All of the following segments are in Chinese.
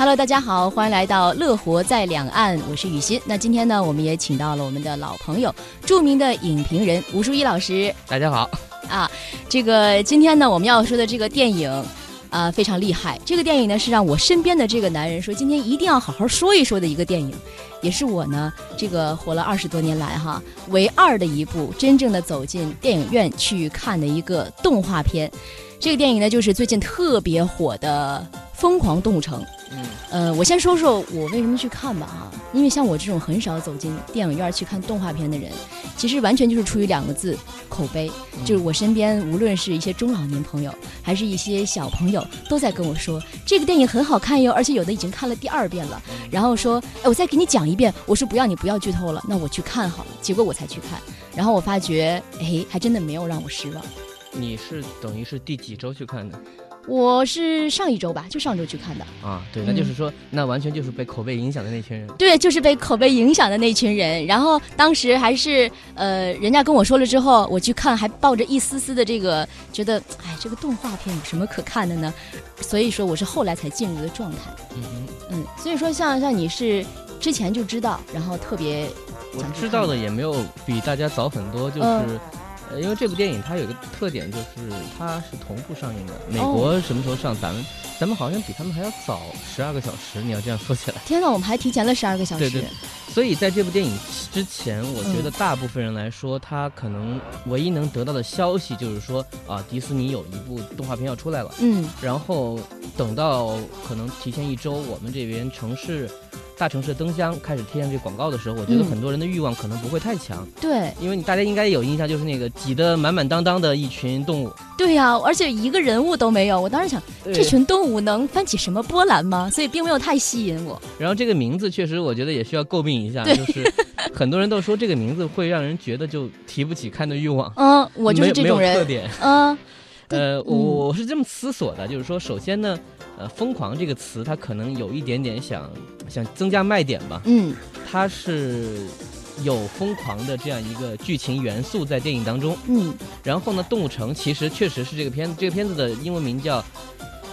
Hello，大家好，欢迎来到乐活在两岸，我是雨欣。那今天呢，我们也请到了我们的老朋友，著名的影评人吴淑一老师。大家好啊，这个今天呢，我们要说的这个电影啊，非常厉害。这个电影呢，是让我身边的这个男人说，今天一定要好好说一说的一个电影，也是我呢，这个活了二十多年来哈，唯二的一部真正的走进电影院去看的一个动画片。这个电影呢，就是最近特别火的《疯狂动物城》。嗯，呃，我先说说我为什么去看吧啊，因为像我这种很少走进电影院去看动画片的人，其实完全就是出于两个字：口碑。就是我身边无论是一些中老年朋友，还是一些小朋友，都在跟我说这个电影很好看哟，而且有的已经看了第二遍了。然后说，哎，我再给你讲一遍。我说不要，你不要剧透了，那我去看好了。结果我才去看，然后我发觉，哎，还真的没有让我失望。你是等于是第几周去看的？我是上一周吧，就上周去看的。啊，对，那就是说，那完全就是被口碑影响的那群人。对，就是被口碑影响的那群人。然后当时还是呃，人家跟我说了之后，我去看，还抱着一丝丝的这个觉得，哎，这个动画片有什么可看的呢？所以说，我是后来才进入的状态。嗯嗯，所以说，像像你是之前就知道，然后特别，我知道的也没有比大家早很多，就是。呃，因为这部电影它有一个特点，就是它是同步上映的。美国什么时候上，咱们咱们好像比他们还要早十二个小时。你要这样说起来，天哪，我们还提前了十二个小时。对对。所以在这部电影之前，我觉得大部分人来说，他可能唯一能得到的消息就是说啊，迪士尼有一部动画片要出来了。嗯。然后等到可能提前一周，我们这边城市。大城市灯箱开始贴上这广告的时候，我觉得很多人的欲望可能不会太强。对，因为你大家应该有印象，就是那个挤得满满当当的一群动物。对呀，而且一个人物都没有。我当时想，这群动物能翻起什么波澜吗？所以并没有太吸引我。然后这个名字确实，我觉得也需要诟病一下，就是很多人都说这个名字会让人觉得就提不起看的欲望。嗯，我就是这种人。特点。嗯，呃，我我是这么思索的，就是说，首先呢。呃，疯狂这个词，它可能有一点点想想增加卖点吧。嗯，它是有疯狂的这样一个剧情元素在电影当中。嗯，然后呢，动物城其实确实是这个片子，这个片子的英文名叫。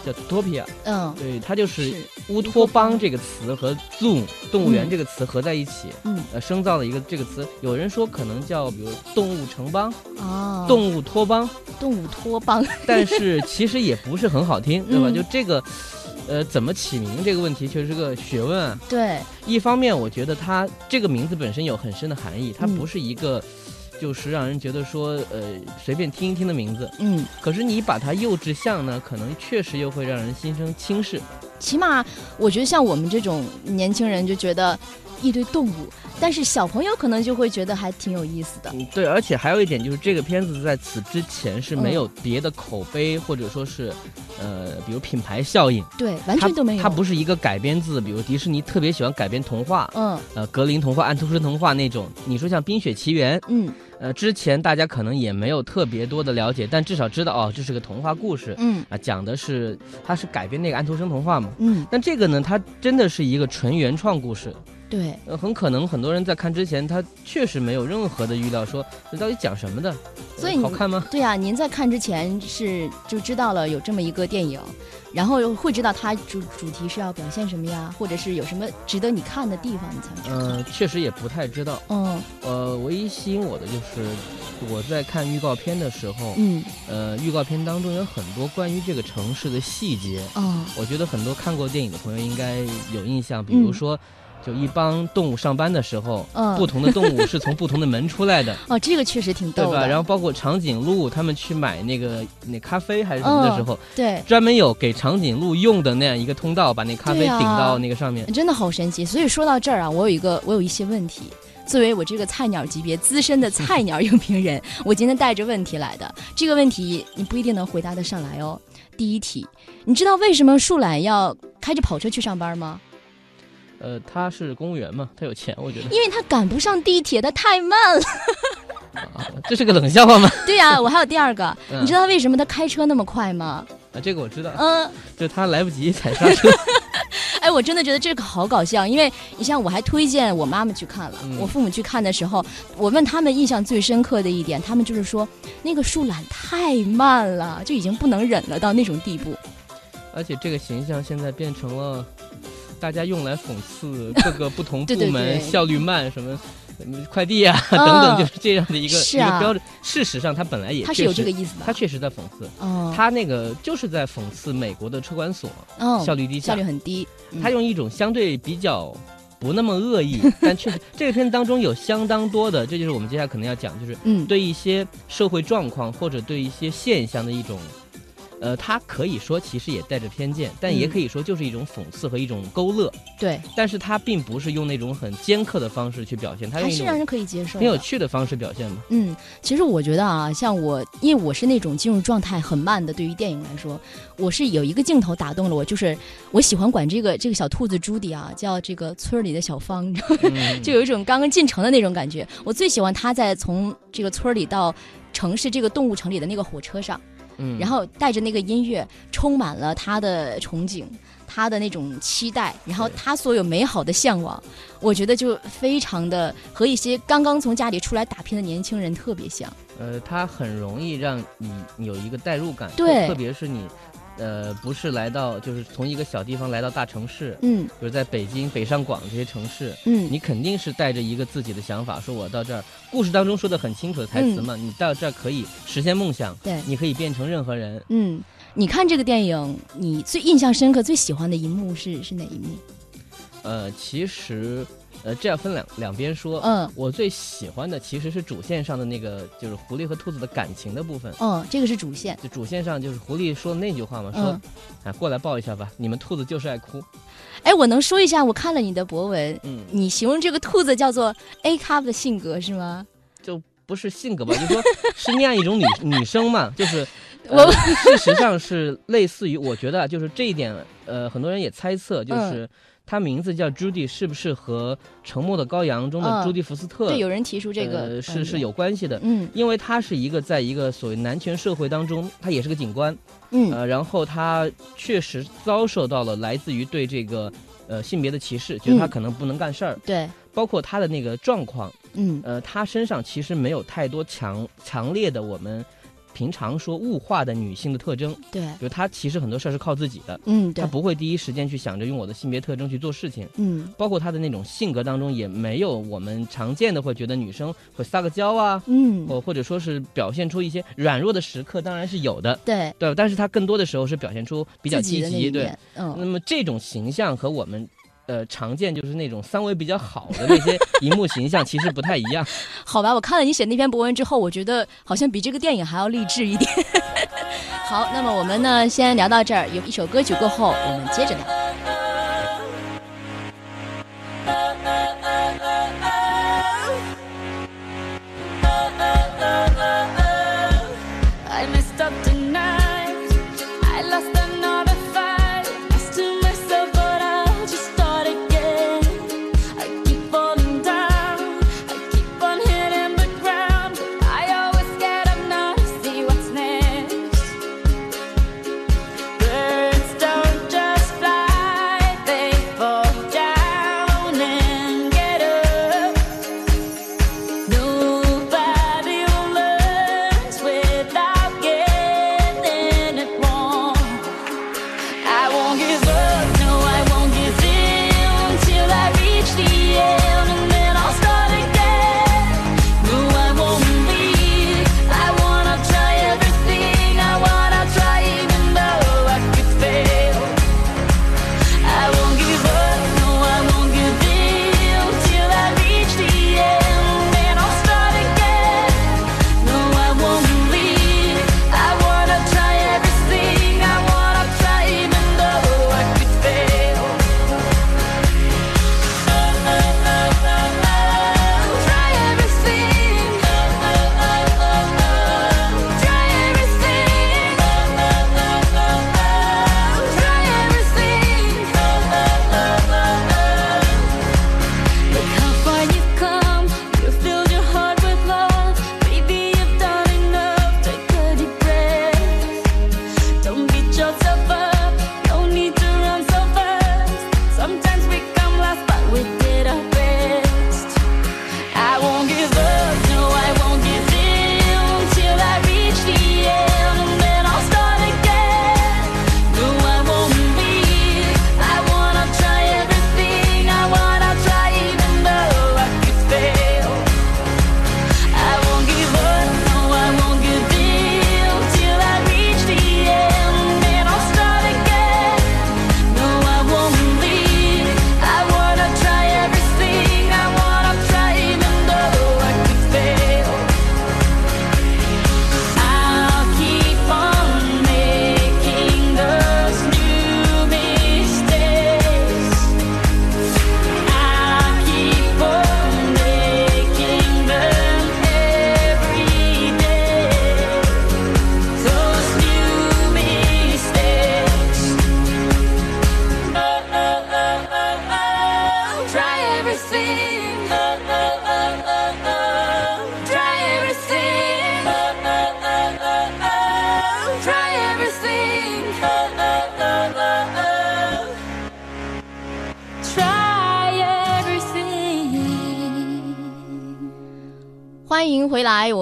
叫 Topia，嗯，对，它就是乌托邦这个词和 Zoo 动物园这个词合在一起，嗯，呃，生造了一个这个词。有人说可能叫比如动物城邦，哦，动物托邦，动物托邦，但是其实也不是很好听，对吧？就这个，呃，怎么起名这个问题确实是个学问啊。对，一方面我觉得它这个名字本身有很深的含义，它不是一个。就是让人觉得说，呃，随便听一听的名字，嗯，可是你把它幼稚像呢，可能确实又会让人心生轻视。起码我觉得像我们这种年轻人就觉得一堆动物。但是小朋友可能就会觉得还挺有意思的。对，而且还有一点就是，这个片子在此之前是没有别的口碑或者说是，呃，比如品牌效应。对，完全都没有。它不是一个改编自，比如迪士尼特别喜欢改编童话，嗯，呃，格林童话、安徒生童话那种。你说像《冰雪奇缘》，嗯，呃，之前大家可能也没有特别多的了解，但至少知道哦，这是个童话故事，嗯，啊，讲的是它是改编那个安徒生童话嘛，嗯，但这个呢，它真的是一个纯原创故事。对，呃，很可能很多人在看之前，他确实没有任何的预料，说这到底讲什么的，所以好看吗？对呀，您在看之前是就知道了有这么一个电影，然后会知道它主主题是要表现什么呀，或者是有什么值得你看的地方，你才嗯，确实也不太知道。嗯，呃，唯一吸引我的就是我在看预告片的时候，嗯，呃，预告片当中有很多关于这个城市的细节。嗯，我觉得很多看过电影的朋友应该有印象，比如说。就一帮动物上班的时候，嗯，不同的动物是从不同的门出来的。哦，这个确实挺逗，对吧？然后包括长颈鹿，他们去买那个那咖啡还是什么的时候，对，专门有给长颈鹿用的那样一个通道，把那咖啡顶到那个上面，真的好神奇。所以说到这儿啊，我有一个我有一些问题，作为我这个菜鸟级别资深的菜鸟影评人，我今天带着问题来的。这个问题你不一定能回答得上来哦。第一题，你知道为什么树懒要开着跑车去上班吗？呃，他是公务员嘛，他有钱，我觉得。因为他赶不上地铁，他太慢了。这是个冷笑话吗？对呀，我还有第二个，你知道为什么他开车那么快吗？啊，这个我知道。嗯，就他来不及踩刹车。哎，我真的觉得这个好搞笑，因为你像我还推荐我妈妈去看了，我父母去看的时候，我问他们印象最深刻的一点，他们就是说那个树懒太慢了，就已经不能忍了到那种地步。而且这个形象现在变成了。大家用来讽刺各个不同部门 效率慢什么。快递啊，等等，就是这样的一个一个标准。事实上，他本来也他是有这个意思的，他确实在讽刺。他那个就是在讽刺美国的车管所效率低下，效率很低。他用一种相对比较不那么恶意，但确实这个片子当中有相当多的，这就是我们接下来可能要讲，就是对一些社会状况或者对一些现象的一种。呃，他可以说其实也带着偏见，但也可以说就是一种讽刺和一种勾勒。对，但是他并不是用那种很尖刻的方式去表现，他还是让人可以接受、很有趣的方式表现嘛。嗯，其实我觉得啊，像我，因为我是那种进入状态很慢的，对于电影来说，我是有一个镜头打动了我，就是我喜欢管这个这个小兔子朱迪啊，叫这个村里的小芳，就有一种刚刚进城的那种感觉。我最喜欢他在从这个村里到城市这个动物城里的那个火车上。然后带着那个音乐，充满了他的憧憬，他的那种期待，然后他所有美好的向往，我觉得就非常的和一些刚刚从家里出来打拼的年轻人特别像。呃，他很容易让你有一个代入感，对，特别是你。呃，不是来到，就是从一个小地方来到大城市，嗯，比如在北京、北上广这些城市，嗯，你肯定是带着一个自己的想法，说我到这儿，故事当中说的很清楚的台词嘛，你到这儿可以实现梦想，对，你可以变成任何人，嗯，你看这个电影，你最印象深刻、最喜欢的一幕是是哪一幕？呃，其实。呃，这要分两两边说。嗯，我最喜欢的其实是主线上的那个，就是狐狸和兔子的感情的部分。嗯，这个是主线。就主线上就是狐狸说的那句话嘛，说，啊，过来抱一下吧，你们兔子就是爱哭。哎，我能说一下，我看了你的博文，嗯，你形容这个兔子叫做 A cup 的性格是吗？就不是性格吧，就说是那样一种女女生嘛，就是我事实上是类似于，我觉得就是这一点，呃，很多人也猜测就是。他名字叫朱迪，是不是和《沉默的羔羊》中的朱迪福斯特？对，有人提出这个是是有关系的。嗯，因为他是一个在一个所谓男权社会当中，他也是个警官。嗯，呃，然后他确实遭受到了来自于对这个呃性别的歧视，觉得他可能不能干事儿。对，包括他的那个状况。嗯，呃，他身上其实没有太多强强烈的我们。平常说物化的女性的特征，对，比如她其实很多事儿是靠自己的，嗯，她不会第一时间去想着用我的性别特征去做事情，嗯，包括她的那种性格当中也没有我们常见的会觉得女生会撒个娇啊，嗯，或或者说是表现出一些软弱的时刻，当然是有的，对，对，但是她更多的时候是表现出比较积极，对，嗯，那么这种形象和我们。呃，常见就是那种三维比较好的那些荧幕形象，其实不太一样。好吧，我看了你写那篇博文之后，我觉得好像比这个电影还要励志一点。好，那么我们呢，先聊到这儿，有一首歌曲过后，我们接着聊。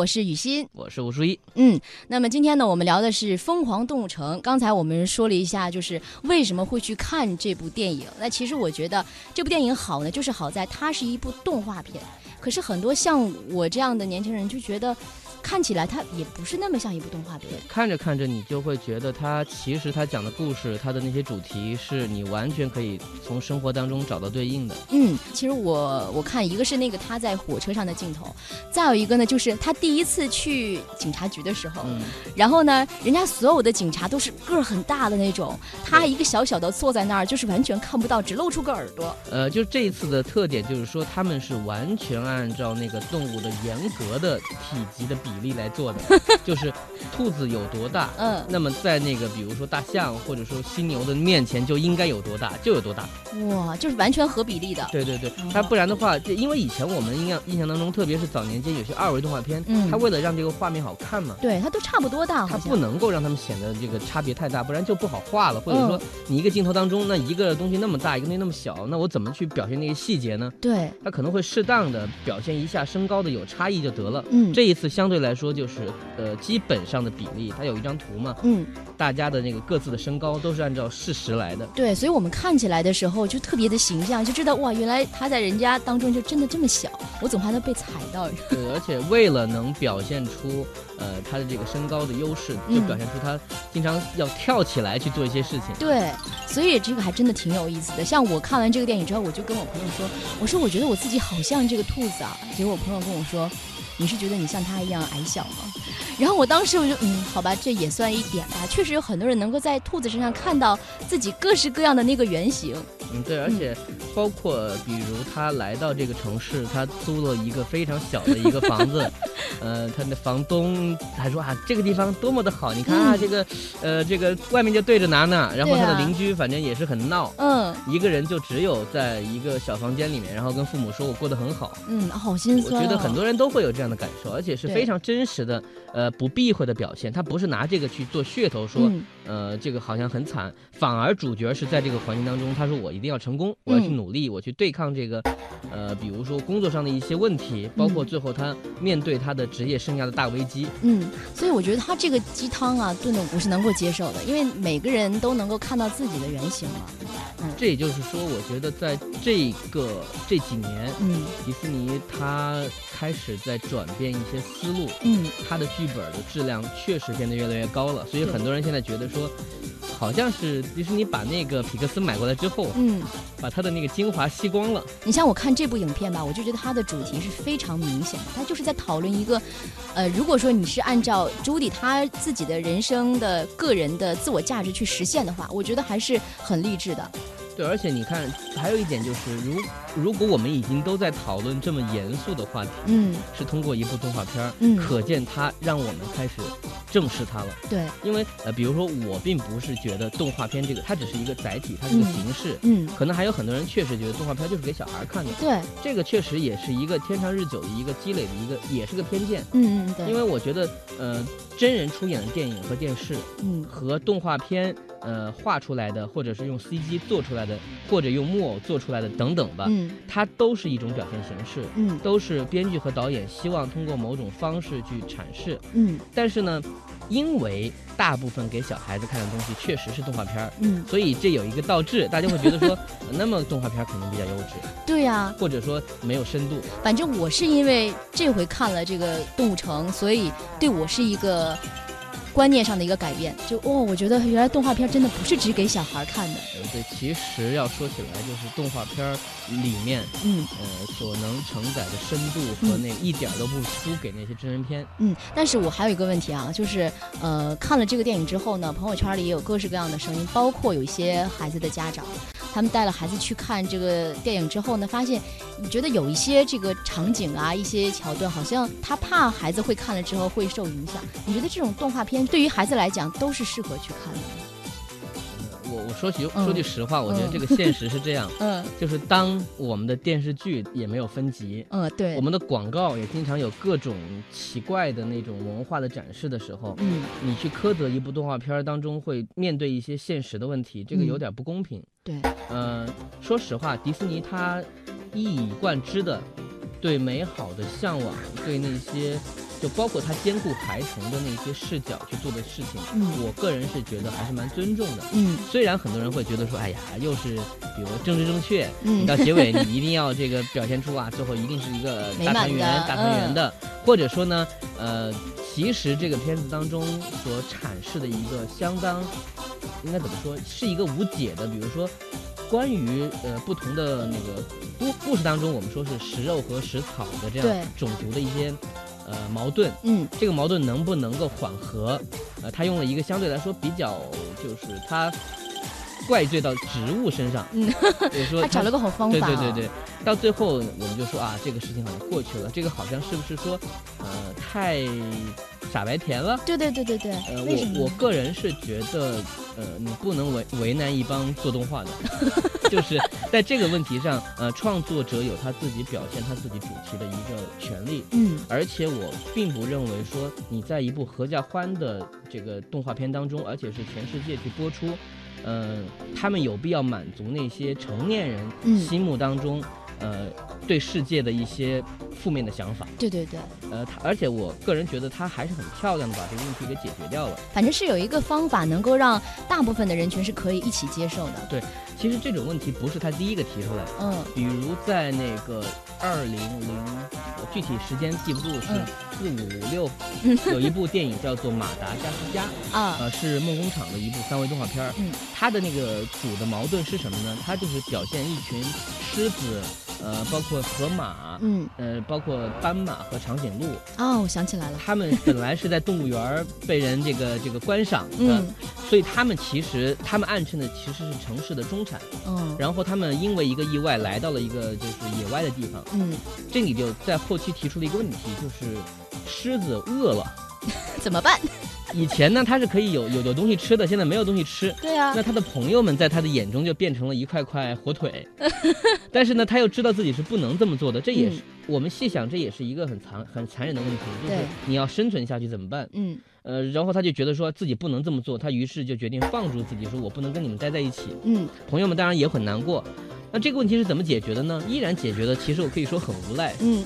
我是雨欣，我是吴淑一。嗯，那么今天呢，我们聊的是《疯狂动物城》。刚才我们说了一下，就是为什么会去看这部电影。那其实我觉得这部电影好呢，就是好在它是一部动画片。可是很多像我这样的年轻人就觉得。看起来它也不是那么像一部动画片，看着看着你就会觉得它其实它讲的故事，它的那些主题是你完全可以从生活当中找到对应的。嗯，其实我我看一个是那个他在火车上的镜头，再有一个呢就是他第一次去警察局的时候，然后呢人家所有的警察都是个儿很大的那种，他一个小小的坐在那儿就是完全看不到，只露出个耳朵。呃，就这一次的特点就是说他们是完全按照那个动物的严格的体积的比。比例来做的，就是兔子有多大，嗯，那么在那个比如说大象或者说犀牛的面前就应该有多大，就有多大。哇，就是完全合比例的。对对对，它不然的话，因为以前我们印象印象当中，特别是早年间有些二维动画片，嗯，它为了让这个画面好看嘛，对，它都差不多大，它不能够让他们显得这个差别太大，不然就不好画了。或者说你一个镜头当中，那一个东西那么大，一个东西那么小，那我怎么去表现那些细节呢？对，它可能会适当的表现一下身高的有差异就得了。嗯，这一次相对来说就是。呃，基本上的比例，它有一张图嘛？嗯，大家的那个各自的身高都是按照事实来的。对，所以我们看起来的时候就特别的形象，就知道哇，原来他在人家当中就真的这么小，我总怕他被踩到。对，而且为了能表现出呃他的这个身高的优势，就表现出他经常要跳起来去做一些事情。对，所以这个还真的挺有意思的。像我看完这个电影之后，我就跟我朋友说，我说我觉得我自己好像这个兔子啊。结果我朋友跟我说。你是觉得你像他一样矮小吗？然后我当时我就嗯，好吧，这也算一点吧。确实有很多人能够在兔子身上看到自己各式各样的那个原型。嗯，对，而且包括比如他来到这个城市，他租了一个非常小的一个房子，呃，他的房东还说啊，这个地方多么的好，你看啊，这个呃，这个外面就对着拿呢，然后他的邻居反正也是很闹，嗯，一个人就只有在一个小房间里面，然后跟父母说我过得很好，嗯，好心酸。我觉得很多人都会有这样的感受，而且是非常真实的，呃，不避讳的表现，他不是拿这个去做噱头说，呃，这个好像很惨，反而主角是在这个环境当中，他说我。一定要成功，我要去努力，我去对抗这个，呃，比如说工作上的一些问题，包括最后他面对他的职业生涯的大危机。嗯，所以我觉得他这个鸡汤啊炖的我是能够接受的，因为每个人都能够看到自己的原型嘛。嗯，这也就是说，我觉得在这个这几年，嗯，迪士尼他开始在转变一些思路，嗯，他的剧本的质量确实变得越来越高了，所以很多人现在觉得说。好像是迪士尼把那个皮克斯买过来之后，嗯，把它的那个精华吸光了。你像我看这部影片吧，我就觉得它的主题是非常明显的，它就是在讨论一个，呃，如果说你是按照朱迪他自己的人生的个人的自我价值去实现的话，我觉得还是很励志的。对，而且你看，还有一点就是，如如果我们已经都在讨论这么严肃的话题，嗯，是通过一部动画片儿，嗯，可见它让我们开始正视它了。对，因为呃，比如说我并不是觉得动画片这个它只是一个载体，它是个形式，嗯，可能还有很多人确实觉得动画片就是给小孩看的。对，这个确实也是一个天长日久的一个积累的一个，也是个偏见。嗯嗯，对。因为我觉得，呃，真人出演的电影和电视，嗯，和动画片。呃，画出来的，或者是用 CG 做出来的，或者用木偶做出来的，等等吧，嗯，它都是一种表现形式，嗯，都是编剧和导演希望通过某种方式去阐释，嗯，但是呢，因为大部分给小孩子看的东西确实是动画片儿，嗯，所以这有一个倒置，大家会觉得说，那么动画片肯定比较幼稚，对呀，或者说没有深度。反正我是因为这回看了这个动物城，所以对我是一个。观念上的一个改变，就哦，我觉得原来动画片真的不是只给小孩看的。对，其实要说起来，就是动画片里面，嗯，呃，所能承载的深度和那一点都不输给那些真人片。嗯，但是我还有一个问题啊，就是呃，看了这个电影之后呢，朋友圈里也有各式各样的声音，包括有一些孩子的家长。他们带了孩子去看这个电影之后呢，发现你觉得有一些这个场景啊，一些桥段，好像他怕孩子会看了之后会受影响。你觉得这种动画片对于孩子来讲都是适合去看的？我我说句说句实话，我觉得这个现实是这样，嗯，就是当我们的电视剧也没有分级，嗯，对，我们的广告也经常有各种奇怪的那种文化的展示的时候，嗯，你去苛责一部动画片当中会面对一些现实的问题，这个有点不公平。对，嗯，说实话，迪士尼它一以贯之的对美好的向往，对那些。就包括他兼顾孩童的那些视角去做的事情，嗯，我个人是觉得还是蛮尊重的，嗯，虽然很多人会觉得说，哎呀，又是比如政治正确，嗯，到结尾你一定要这个表现出啊，最后一定是一个大团圆、大团圆的，或者说呢，呃，其实这个片子当中所阐释的一个相当，应该怎么说，是一个无解的，比如说关于呃不同的那个故故事当中，我们说是食肉和食草的这样种族的一些。呃，矛盾，嗯，这个矛盾能不能够缓和？呃，他用了一个相对来说比较，就是他怪罪到植物身上，嗯，比如说 他找了个好方法，对对对对，到最后我们就说啊，这个事情好像过去了，这个好像是不是说，呃，太傻白甜了？对对对对对，呃，我我个人是觉得，呃，你不能为为难一帮做动画的。就是在这个问题上，呃，创作者有他自己表现他自己主题的一个权利，嗯，而且我并不认为说你在一部合家欢的这个动画片当中，而且是全世界去播出，嗯，他们有必要满足那些成年人心目当中。呃，对世界的一些负面的想法，对对对，呃，他而且我个人觉得他还是很漂亮的把这个问题给解决掉了。反正是有一个方法能够让大部分的人群是可以一起接受的。对，其实这种问题不是他第一个提出来的。嗯，比如在那个二零零，具体时间记不住是四五六，有一部电影叫做《马达加斯加》啊，呃，是梦工厂的一部三维动画片儿。嗯，它的那个主的矛盾是什么呢？它就是表现一群狮子。呃，包括河马，嗯，呃，包括斑马和长颈鹿。哦，我想起来了，他们本来是在动物园 被人这个这个观赏的，所以他们其实他们暗称的其实是城市的中产。嗯，然后他们因为一个意外来到了一个就是野外的地方。嗯，这里就在后期提出了一个问题，就是狮子饿了 怎么办？以前呢，他是可以有有有东西吃的，现在没有东西吃。对啊。那他的朋友们在他的眼中就变成了一块块火腿，但是呢，他又知道自己是不能这么做的。这也是我们细想，这也是一个很残很残忍的问题，就是你要生存下去怎么办？嗯。呃，然后他就觉得说自己不能这么做，他于是就决定放逐自己，说我不能跟你们待在一起。嗯。朋友们当然也很难过。那这个问题是怎么解决的呢？依然解决的，其实我可以说很无赖，嗯，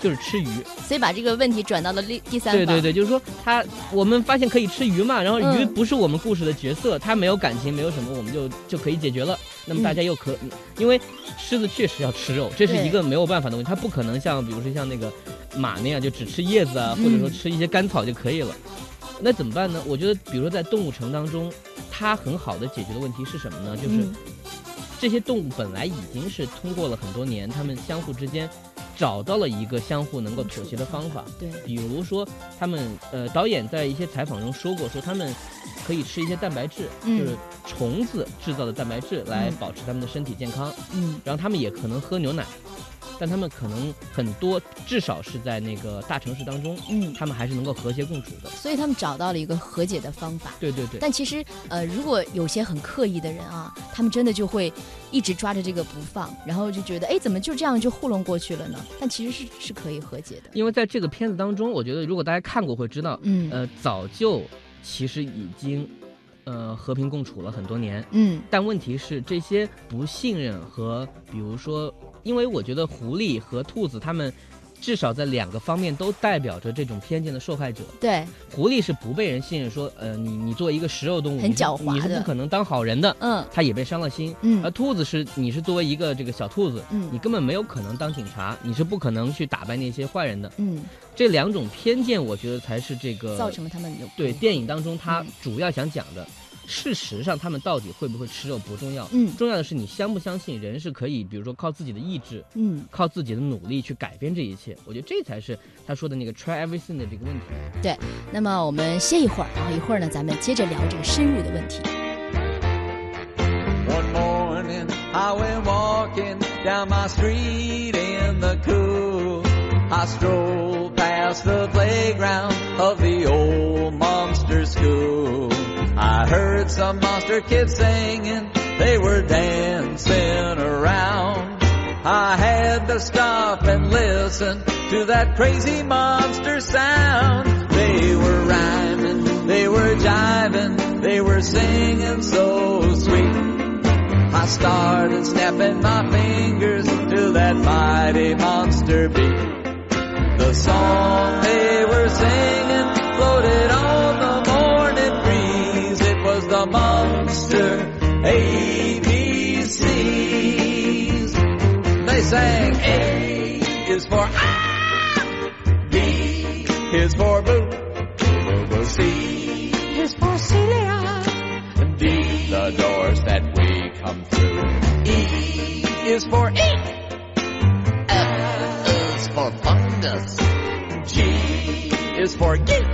就是吃鱼。所以把这个问题转到了第第三对对对，就是说他，我们发现可以吃鱼嘛，然后鱼不是我们故事的角色，它没有感情，没有什么，我们就就可以解决了。那么大家又可，因为狮子确实要吃肉，这是一个没有办法的问题，它不可能像比如说像那个马那样就只吃叶子啊，或者说吃一些干草就可以了。那怎么办呢？我觉得，比如说在动物城当中，它很好的解决的问题是什么呢？就是。这些动物本来已经是通过了很多年，它们相互之间找到了一个相互能够妥协的方法。对，比如说，他们呃，导演在一些采访中说过，说他们可以吃一些蛋白质，就是虫子制造的蛋白质来保持他们的身体健康。嗯，然后他们也可能喝牛奶。但他们可能很多，至少是在那个大城市当中，嗯，他们还是能够和谐共处的。所以他们找到了一个和解的方法。对对对。但其实，呃，如果有些很刻意的人啊，他们真的就会一直抓着这个不放，然后就觉得，哎，怎么就这样就糊弄过去了呢？但其实是是可以和解的。因为在这个片子当中，我觉得如果大家看过会知道，嗯，呃，早就其实已经，呃，和平共处了很多年。嗯。但问题是，这些不信任和比如说。因为我觉得狐狸和兔子，它们至少在两个方面都代表着这种偏见的受害者。对，狐狸是不被人信任，说，呃，你你作为一个食肉动物，很狡猾你是不可能当好人的。嗯，它也被伤了心。嗯，而兔子是，你是作为一个这个小兔子，嗯，你根本没有可能当警察，你是不可能去打败那些坏人的。嗯，这两种偏见，我觉得才是这个造成了他们对电影当中他主要想讲的。事实上，他们到底会不会吃肉不重要，嗯，重要的是你相不相信人是可以，比如说靠自己的意志，嗯，靠自己的努力去改变这一切。我觉得这才是他说的那个 try everything 的这个问题。对，那么我们歇一会儿，然后一会儿呢，咱们接着聊这个深入的问题。One morning I went walking down my street in the cool. I strolled past the playground. of the old monster school. Some monster kids singing, they were dancing around. I had to stop and listen to that crazy monster sound. They were rhyming, they were jiving, they were singing so sweet. I started snapping my fingers to that mighty monster beat. The song they were singing floated on sang A is for ah, B is for boo, C is for Celia, D the doors that we come through. E is for E. F is for fungus. G is for geek.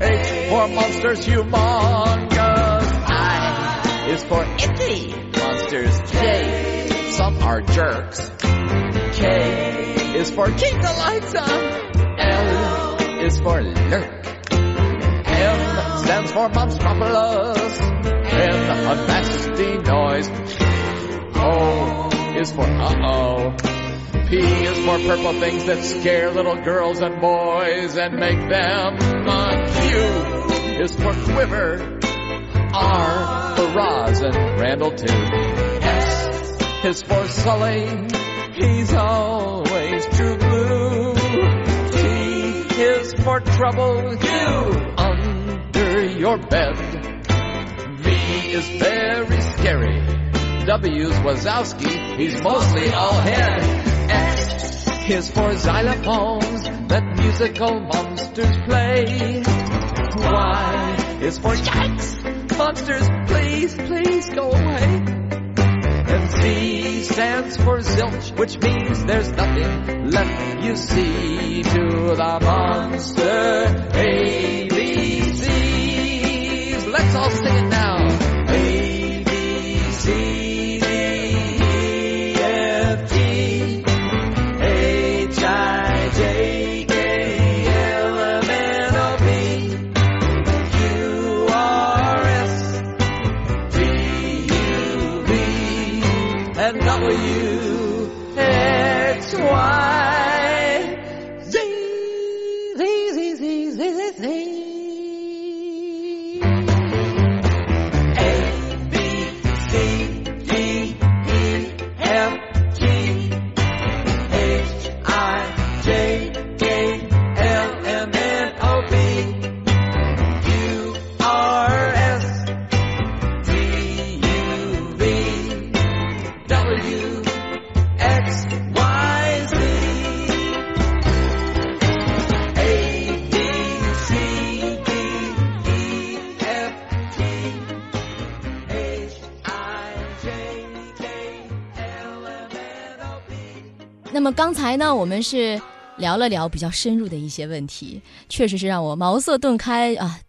H for monsters humongous. I is for itty monsters. J, some are jerks. K is for keep the lights on. L is for lurk. M stands for Monstropolis. N a nasty noise. O is for uh-oh. P is for purple things that scare little girls and boys and make them uh, Q is for quiver. R for Roz and Randall too. Is for Sully. He's always true blue. T is for trouble. You under your bed. V is very scary. W's Wazowski. He's mostly all head. X is for xylophones that musical monsters play. Y is for yikes, monsters, please, please go away. And Z stands for zilch, which means there's nothing left you see to the monster ABCs. Let's all sing it now. WXY. 刚才呢，我们是聊了聊比较深入的一些问题，确实是让我茅塞顿开啊。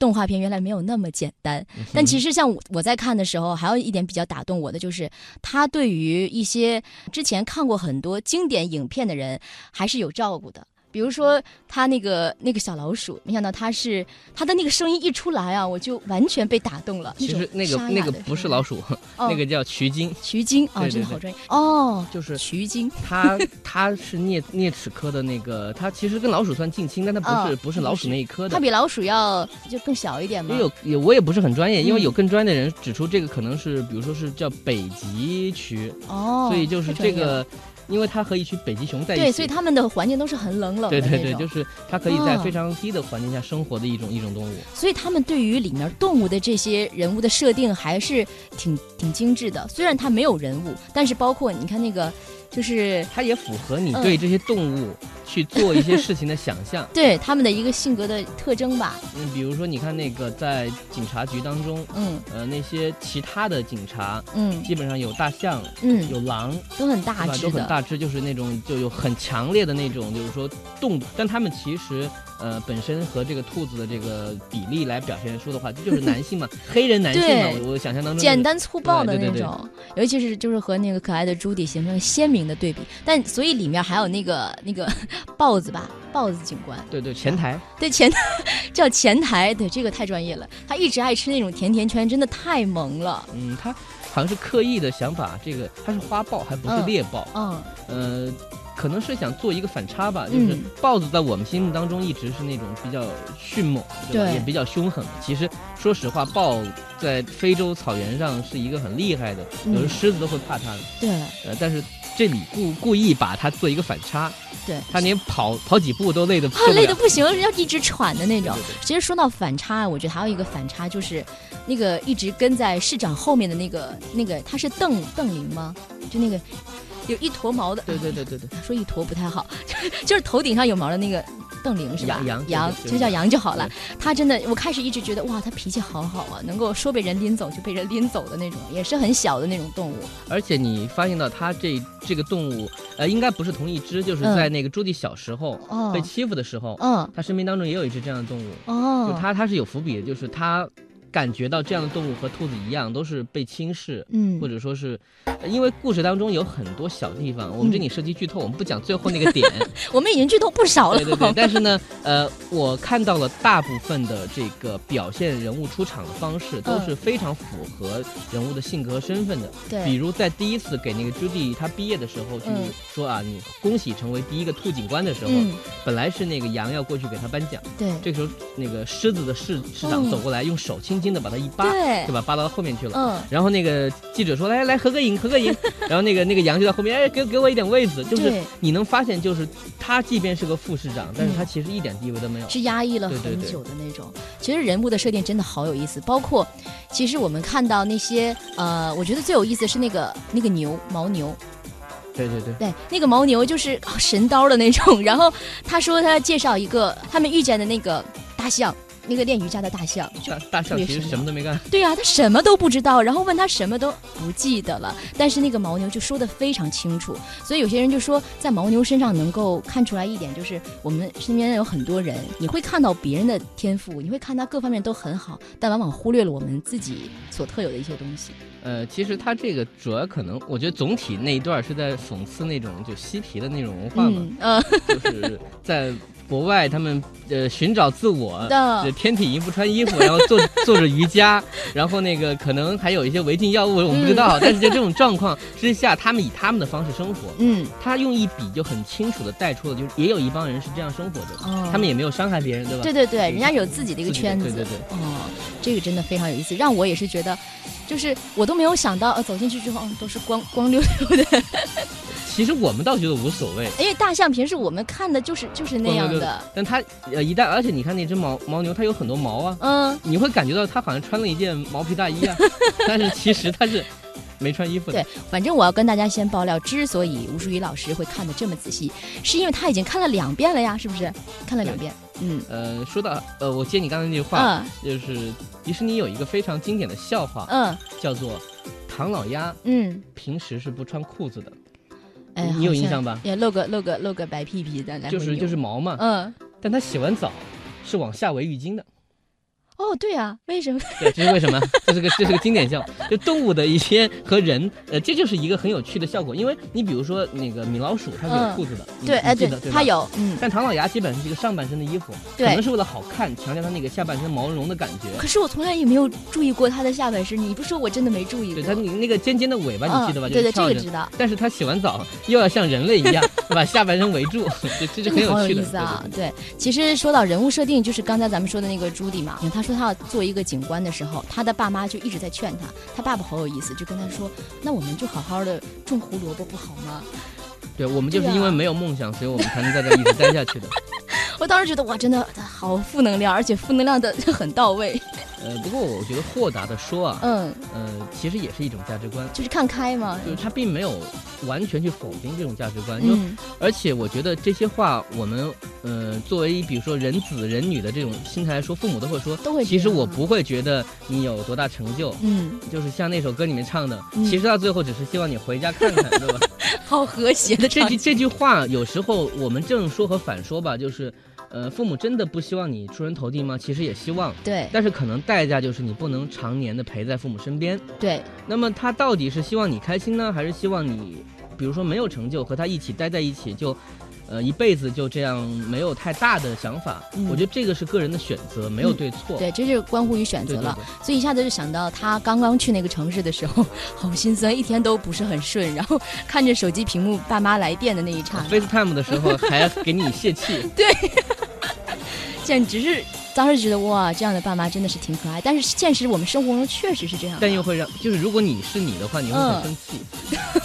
动画片原来没有那么简单，但其实像我我在看的时候，还有一点比较打动我的，就是他对于一些之前看过很多经典影片的人，还是有照顾的。比如说他那个那个小老鼠，没想到他是他的那个声音一出来啊，我就完全被打动了。其实那个那个不是老鼠，那个叫渠精。渠精啊，真的好专业哦，就是渠精。它它是啮 啮齿科的那个，他其实跟老鼠算近亲，但他不是不是老鼠那一科的。它比老鼠要就更小一点吗？有有，我也不是很专业，因为有更专业的人指出这个可能是，比如说是叫北极区哦，所以就是这个。因为它和一群北极熊在一起，对，所以它们的环境都是很冷冷的对对对，就是它可以在非常低的环境下生活的一种一种动物。所以他们对于里面动物的这些人物的设定还是挺挺精致的。虽然它没有人物，但是包括你看那个，就是它也符合你对这些动物去做一些事情的想象。对他们的一个性格的特征吧。嗯，比如说你看那个在警察局当中，嗯，呃，那些其他的警察，嗯，基本上有大象，嗯，有狼，都很大只都很大只，就是那种就有很强烈的那种，就是说动，但他们其实呃，本身和这个兔子的这个比例来表现出的话，这就是男性嘛，黑人男性嘛，我想象当中简单粗暴的那种，尤其是就是和那个可爱的朱迪形成鲜明的对比。但所以里面还有那个那个豹子吧，豹子警官，对对，前台，对前台叫前台，对这个太专业了。他一直爱吃那种甜甜圈，真的太萌了。嗯，他好像是刻意的想把这个，他是花豹还不是猎豹，嗯，呃。可能是想做一个反差吧，就是豹子在我们心目当中一直是那种比较迅猛，对，也比较凶狠。其实说实话，豹在非洲草原上是一个很厉害的，有时狮子都会怕它的。对，呃，但是这里故故意把它做一个反差，对，它连跑跑几步都累得累得不行，要一直喘的那种。其实说到反差，我觉得还有一个反差就是那个一直跟在市长后面的那个那个，他是邓邓林吗？就那个。有一坨毛的，对对对对对，说一坨不太好，就是头顶上有毛的那个邓玲是吧？羊羊就叫羊就好了。他真的，我开始一直觉得哇，他脾气好好啊，能够说被人拎走就被人拎走的那种，也是很小的那种动物。而且你发现到他这这个动物，呃，应该不是同一只，就是在那个朱棣小时候被欺负的时候，嗯，他生命当中也有一只这样的动物。哦，就他他是有伏笔的，就是他。感觉到这样的动物和兔子一样，都是被轻视，嗯，或者说是，因为故事当中有很多小地方，我们这里涉及剧透，我们不讲最后那个点。我们已经剧透不少了。对对对，但是呢，呃，我看到了大部分的这个表现人物出场的方式都是非常符合人物的性格和身份的。对，比如在第一次给那个朱棣他毕业的时候，去说啊，你恭喜成为第一个兔警官的时候，本来是那个羊要过去给他颁奖，对，这个时候那个狮子的市市长走过来，用手轻。轻的把它一扒，对就把？扒到后面去了。嗯。然后那个记者说：“来来，合个影，合个影。”然后那个那个羊就在后面，哎，给给我一点位子。就是你能发现，就是他即便是个副市长，但是他其实一点地位都没有，是压抑了很久的那种。其实人物的设定真的好有意思，包括其实我们看到那些呃，我觉得最有意思是那个那个牛牦牛。对对对。对，那个牦牛就是神刀的那种。然后他说他介绍一个他们遇见的那个大象。那个练瑜伽的大象，大大象其实什么都没干。对啊，他什么都不知道，然后问他什么都不记得了。但是那个牦牛就说的非常清楚，所以有些人就说，在牦牛身上能够看出来一点，就是我们身边有很多人，你会看到别人的天赋，你会看他各方面都很好，但往往忽略了我们自己所特有的一些东西。呃，其实他这个主要可能，我觉得总体那一段是在讽刺那种就嬉皮的那种文化嘛，嗯，就是在。国外他们呃寻找自我，天体营不穿衣服，然后做 做着瑜伽，然后那个可能还有一些违禁药物，我们不知道。但是在这种状况之下，他们以他们的方式生活。嗯，他用一笔就很清楚的带出了，就是也有一帮人是这样生活的，他们也没有伤害别人，对吧？对对对，人家有自己的一个圈子。对对对。哦，这个真的非常有意思，让我也是觉得，就是我都没有想到，呃，走进去之后，都是光光溜溜的。其实我们倒觉得无所谓，因为大象平时我们看的就是就是那样的。但它呃一旦，而且你看那只牦牦牛，它有很多毛啊，嗯，你会感觉到它好像穿了一件毛皮大衣啊，但是其实它是没穿衣服的。对，反正我要跟大家先爆料，之所以吴淑宇老师会看的这么仔细，是因为他已经看了两遍了呀，是不是？看了两遍。嗯。呃，说到呃，我接你刚才那句话，就是迪士尼有一个非常经典的笑话，嗯，叫做唐老鸭，嗯，平时是不穿裤子的。哎，你有印象吧？也露个露个露个白屁屁的，就是就是毛嘛。嗯，但他洗完澡是往下围浴巾的。哦，对啊，为什么？对，这是为什么？这是个这是个经典笑，就动物的一些和人，呃，这就是一个很有趣的效果。因为你比如说那个米老鼠，它是有裤子的，对，哎，对，它有，嗯。但唐老鸭基本是一个上半身的衣服，可能是为了好看，强调它那个下半身毛茸茸的感觉。可是我从来也没有注意过它的下半身，你不说我真的没注意。对，它那个尖尖的尾巴，你记得吧？对对，这个知道。但是它洗完澡又要像人类一样 把下半身围住，这这就很有趣的。意思啊！对，其实说到人物设定，就是刚才咱们说的那个朱迪嘛，他说他要做一个。警官的时候，他的爸妈就一直在劝他。他爸爸好有意思，就跟他说：“那我们就好好的种胡萝卜不好吗？”对，我们就是因为没有梦想，所以我们才能在这一直待下去的。我当时觉得哇，真的好负能量，而且负能量的很到位。呃，不过我觉得豁达的说啊，嗯，呃，其实也是一种价值观，就是看开嘛，就是他并没有完全去否定这种价值观，就而且我觉得这些话，我们呃作为比如说人子人女的这种心态来说，父母都会说，都会。其实我不会觉得你有多大成就，嗯，就是像那首歌里面唱的，其实到最后只是希望你回家看看，对吧？好和谐的这句这句话，有时候我们正说和反说吧，就是。呃，父母真的不希望你出人头地吗？其实也希望，对。但是可能代价就是你不能常年的陪在父母身边。对。那么他到底是希望你开心呢，还是希望你，比如说没有成就，和他一起待在一起就？呃，一辈子就这样没有太大的想法，我觉得这个是个人的选择，没有对错。对，这就关乎于选择了。所以一下子就想到他刚刚去那个城市的时候，好心酸，一天都不是很顺。然后看着手机屏幕爸妈来电的那一刹，FaceTime 的时候还给你泄气。对，简直是。当时觉得哇，这样的爸妈真的是挺可爱，但是现实我们生活中确实是这样。但又会让，就是如果你是你的话，你会很生气，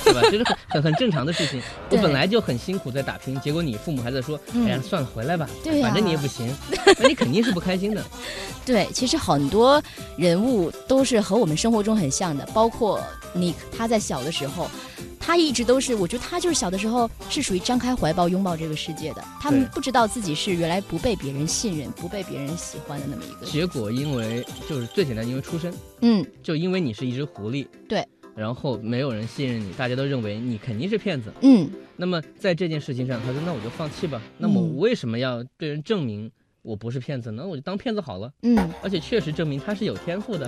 对吧？这是很很很正常的事情。我本来就很辛苦在打拼，结果你父母还在说，哎呀，算了，回来吧，反正你也不行，那你肯定是不开心的。对，其实很多人物都是和我们生活中很像的，包括你，他在小的时候。他一直都是，我觉得他就是小的时候是属于张开怀抱拥抱这个世界的。他们不知道自己是原来不被别人信任、不被别人喜欢的那么一个。结果因为就是最简单，因为出身，嗯，就因为你是一只狐狸，对，然后没有人信任你，大家都认为你肯定是骗子，嗯。那么在这件事情上，他说：“那我就放弃吧。那么我为什么要对人证明？”我不是骗子，那我就当骗子好了。嗯，而且确实证明他是有天赋的，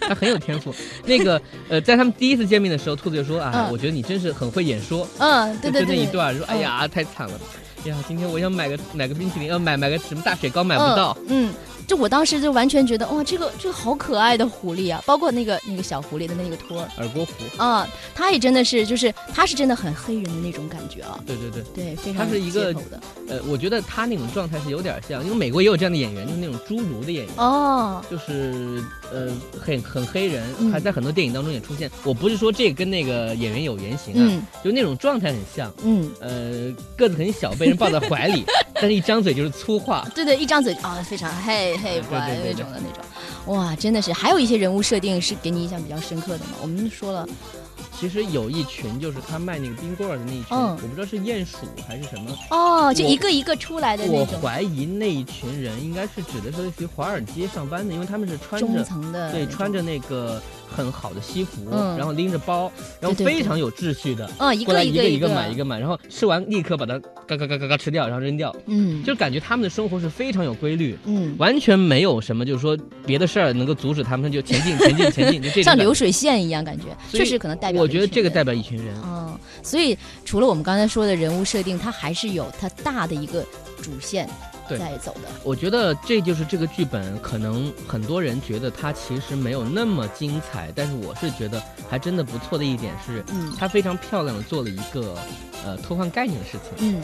他很有天赋。那个呃，在他们第一次见面的时候，兔子就说啊，我觉得你真是很会演说。嗯，对对对。就那一段说，哎呀，太惨了，呀，今天我想买个买个冰淇淋，要买买个什么大雪糕买不到。嗯。就我当时就完全觉得哇，这个这个好可爱的狐狸啊，包括那个那个小狐狸的那个托儿耳郭狐啊，它也真的是就是它是真的很黑人的那种感觉啊。对对对对，非常它是一个呃，我觉得他那种状态是有点像，因为美国也有这样的演员，就是那种侏儒的演员哦，就是呃很很黑人，还在很多电影当中也出现。我不是说这跟那个演员有原型啊，就那种状态很像。嗯呃，个子很小，被人抱在怀里，但是一张嘴就是粗话。对对，一张嘴啊，非常嘿。黑白那种的那种，哇，真的是，还有一些人物设定是给你印象比较深刻的嘛？我们说了。其实有一群，就是他卖那个冰棍儿的那一群，我不知道是鼹鼠还是什么哦，就一个一个出来的那种。我怀疑那一群人应该是指的是类似于华尔街上班的，因为他们是穿着对穿着那个很好的西服，然后拎着包，然后非常有秩序的，嗯，一个一个一个买一个买，然后吃完立刻把它嘎嘎嘎嘎嘎吃掉，然后扔掉，嗯，就感觉他们的生活是非常有规律，嗯，完全没有什么就是说别的事儿能够阻止他们就前进 前进前进，就这 像流水线一样感觉，确实可能代表。我觉得这个代表一群人。嗯，所以除了我们刚才说的人物设定，它还是有它大的一个主线在走的。我觉得这就是这个剧本，可能很多人觉得它其实没有那么精彩，但是我是觉得还真的不错的一点是，嗯，它非常漂亮的做了一个呃偷换概念的事情。嗯，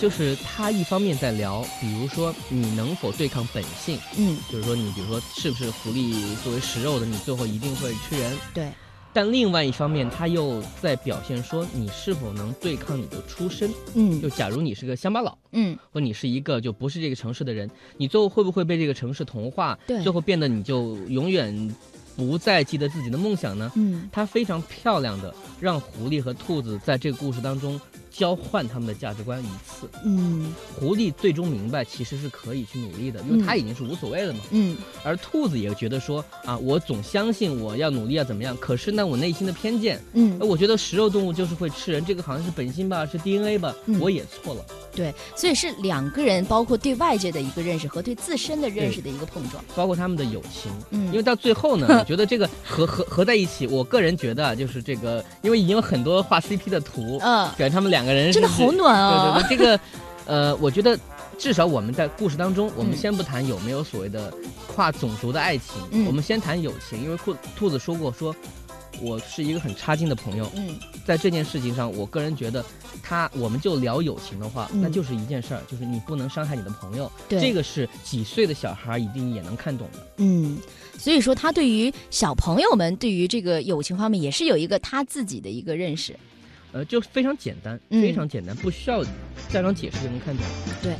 就是它一方面在聊，比如说你能否对抗本性？嗯，就是说你比如说是不是狐狸作为食肉的，你最后一定会吃人？对。但另外一方面，他又在表现说你是否能对抗你的出身。嗯，就假如你是个乡巴佬，嗯，或你是一个就不是这个城市的人，你最后会不会被这个城市同化？对，最后变得你就永远不再记得自己的梦想呢？嗯，他非常漂亮的让狐狸和兔子在这个故事当中。交换他们的价值观一次，嗯，狐狸最终明白其实是可以去努力的，因为他已经是无所谓了嘛，嗯，而兔子也觉得说啊，我总相信我要努力要怎么样，可是呢，我内心的偏见，嗯，我觉得食肉动物就是会吃人，这个好像是本性吧，是 DNA 吧，我也错了，对，所以是两个人，包括对外界的一个认识和对自身的认识的一个碰撞，包括他们的友情，嗯，因为到最后呢，我觉得这个合合合在一起，我个人觉得就是这个，因为已经有很多画 CP 的图，嗯，感觉他们两。两个人真的好暖啊！对对对，这个，呃，我觉得至少我们在故事当中，我们先不谈有没有所谓的跨种族的爱情，我们先谈友情。因为兔兔子说过，说我是一个很差劲的朋友。嗯，在这件事情上，我个人觉得，他我们就聊友情的话，那就是一件事儿，就是你不能伤害你的朋友。对，这个是几岁的小孩一定也能看懂的。嗯，所以说他对于小朋友们对于这个友情方面，也是有一个他自己的一个认识。呃，就非常简单，非常简单，不需要家长解释就能看懂。对。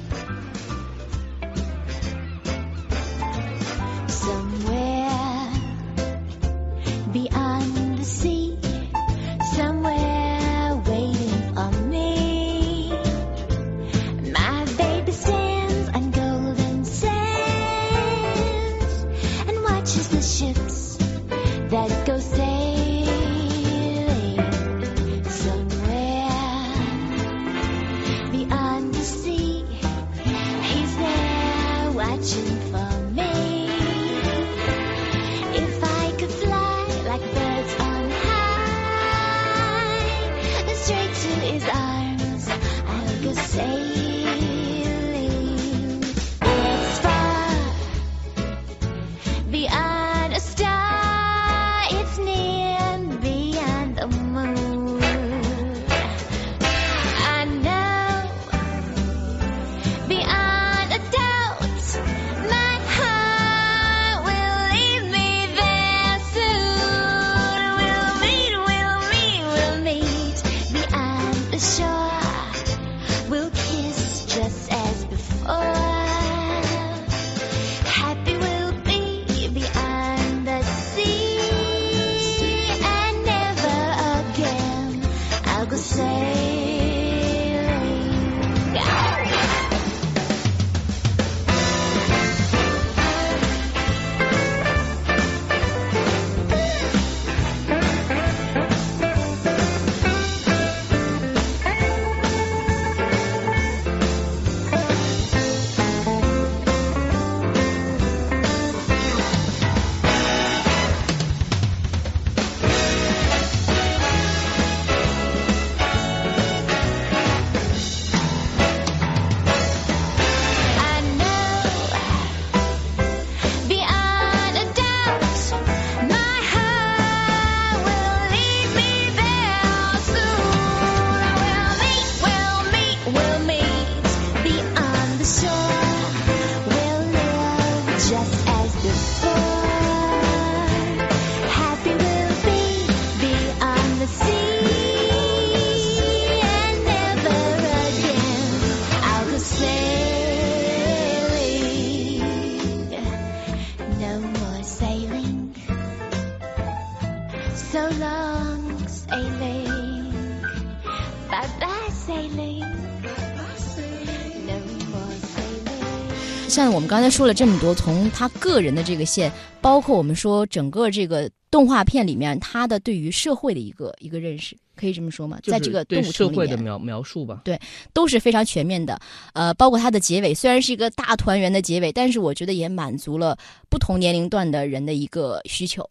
像我们刚才说了这么多，从他个人的这个线，包括我们说整个这个动画片里面他的对于社会的一个一个认识，可以这么说吗？就是在这个对社会的描描述吧。对都是非常全面的。呃，包括它的结尾，虽然是一个大团圆的结尾，但是我觉得也满足了不同年龄段的人的一个需求。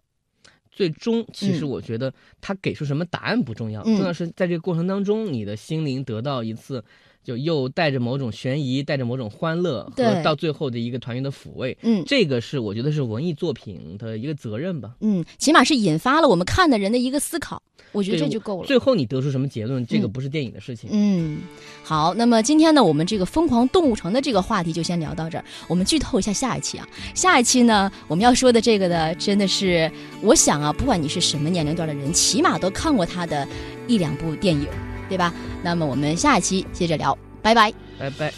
最终，其实嗯我觉得他给出什么答案不重要，嗯重要是在这个过程当中，你的心灵得到一次。就又带着某种悬疑，带着某种欢乐，和到最后的一个团圆的抚慰，嗯这个是我觉得是文艺作品的一个责任吧。嗯，起码是引发了我们看的人的一个思考，我觉得这就够了。最后你得出什么结论，这个嗯不是电影的事情。嗯，好，那么今天呢，我们这个疯狂动物城的这个话题就先聊到这儿。我们剧透一下下一期啊，下一期呢，我们要说的这个呢，真的是，我想啊，不管你是什么年龄段的人，起码都看过他的一两部电影，对吧？那么我们下一期接着聊，拜拜。拜拜。